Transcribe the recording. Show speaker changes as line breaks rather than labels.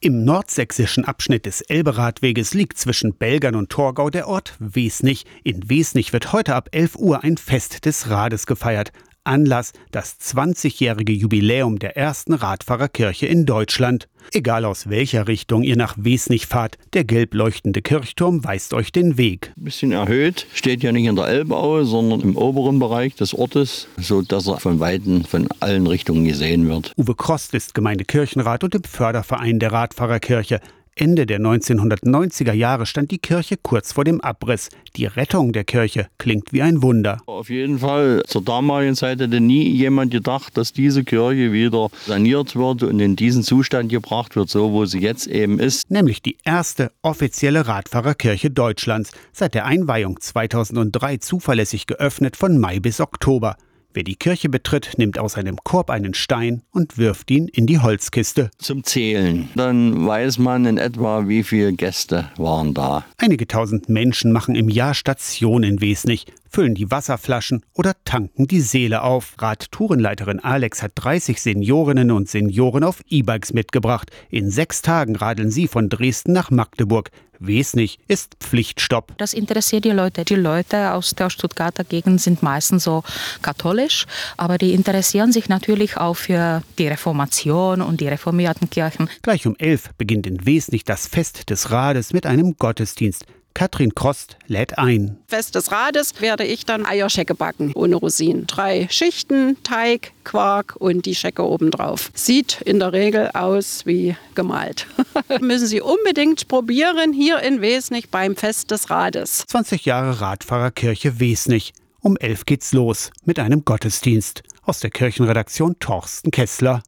Im nordsächsischen Abschnitt des Elberadweges liegt zwischen Belgern und Torgau der Ort Wesnich. In Wesnich wird heute ab 11 Uhr ein Fest des Rades gefeiert. Anlass das 20-jährige Jubiläum der ersten Radfahrerkirche in Deutschland. Egal aus welcher Richtung ihr nach Wesnich fahrt, der gelb leuchtende Kirchturm weist euch den Weg.
Ein bisschen erhöht, steht ja nicht in der Elbaue, sondern im oberen Bereich des Ortes, so dass er von Weitem von allen Richtungen gesehen wird.
Uwe Krost ist Gemeindekirchenrat und im Förderverein der Radfahrerkirche. Ende der 1990er Jahre stand die Kirche kurz vor dem Abriss. Die Rettung der Kirche klingt wie ein Wunder.
Auf jeden Fall, zur damaligen Zeit hätte nie jemand gedacht, dass diese Kirche wieder saniert wird und in diesen Zustand gebracht wird, so wo sie jetzt eben ist.
Nämlich die erste offizielle Radfahrerkirche Deutschlands, seit der Einweihung 2003 zuverlässig geöffnet von Mai bis Oktober. Wer die Kirche betritt, nimmt aus einem Korb einen Stein und wirft ihn in die Holzkiste.
Zum Zählen. Dann weiß man in etwa, wie viele Gäste waren da.
Einige tausend Menschen machen im Jahr Station in Wesnich, füllen die Wasserflaschen oder tanken die Seele auf. Radtourenleiterin Alex hat 30 Seniorinnen und Senioren auf E-Bikes mitgebracht. In sechs Tagen radeln sie von Dresden nach Magdeburg. Wesnig ist Pflichtstopp.
Das interessiert die Leute. Die Leute aus der Stuttgarter Gegend sind meistens so katholisch, aber die interessieren sich natürlich auch für die Reformation und die reformierten Kirchen.
Gleich um elf beginnt in Wesnig das Fest des Rades mit einem Gottesdienst. Katrin Krost lädt ein.
Fest des Rades werde ich dann Eierschecke backen, ohne Rosinen. Drei Schichten, Teig, Quark und die Schecke obendrauf. Sieht in der Regel aus wie gemalt. Müssen Sie unbedingt probieren hier in Wesnich beim Fest des Rades.
20 Jahre Radfahrerkirche Wesnich. Um elf geht's los mit einem Gottesdienst. Aus der Kirchenredaktion Torsten Kessler.